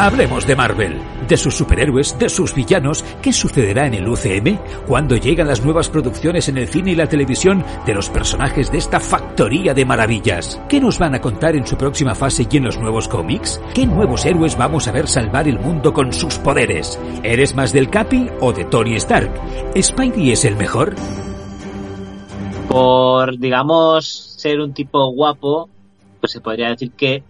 Hablemos de Marvel, de sus superhéroes, de sus villanos. ¿Qué sucederá en el UCM? ¿Cuándo llegan las nuevas producciones en el cine y la televisión de los personajes de esta factoría de maravillas? ¿Qué nos van a contar en su próxima fase y en los nuevos cómics? ¿Qué nuevos héroes vamos a ver salvar el mundo con sus poderes? ¿Eres más del Capi o de Tony Stark? ¿Spidey es el mejor? Por, digamos, ser un tipo guapo, pues se podría decir que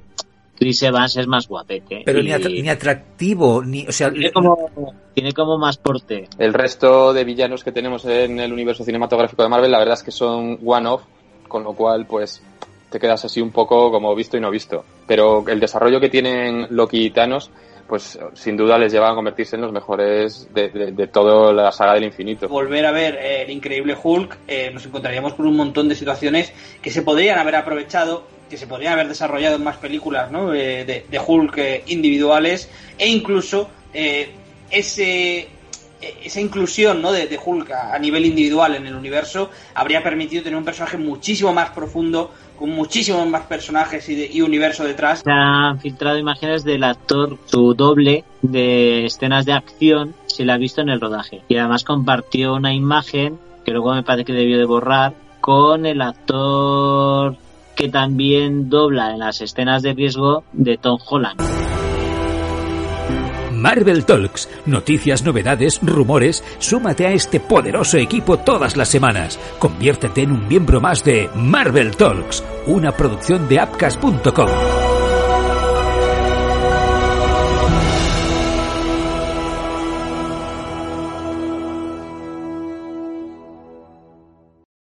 Chris Evans es más guapete. Pero ni, atractivo, ni, o sea... Tiene como, tiene como más porte. El resto de villanos que tenemos en el universo cinematográfico de Marvel, la verdad es que son one-off, con lo cual, pues, te quedas así un poco como visto y no visto. Pero el desarrollo que tienen Loki y Thanos pues sin duda les lleva a convertirse en los mejores de, toda la saga del infinito. Volver a ver eh, el increíble Hulk, eh, nos encontraríamos con un montón de situaciones que se podrían haber aprovechado, que se podrían haber desarrollado en más películas ¿no? Eh, de, Hulk individuales e incluso ese esa inclusión ¿no? de, Hulk a, nivel individual en el universo habría permitido tener un personaje muchísimo más profundo, con muchísimos más personajes y, universo detrás. Se han filtrado imágenes del actor, su doble de escenas de acción, se la ha visto en el rodaje. Y además compartió una imagen, que luego me parece que debió de borrar, con el actor que también dobla en las escenas de riesgo de Tom Holland. Marvel Talks, noticias, novedades, rumores, súmate a este poderoso equipo todas las semanas. Conviértete en un miembro más de Marvel Talks, una producción de Apcas.com.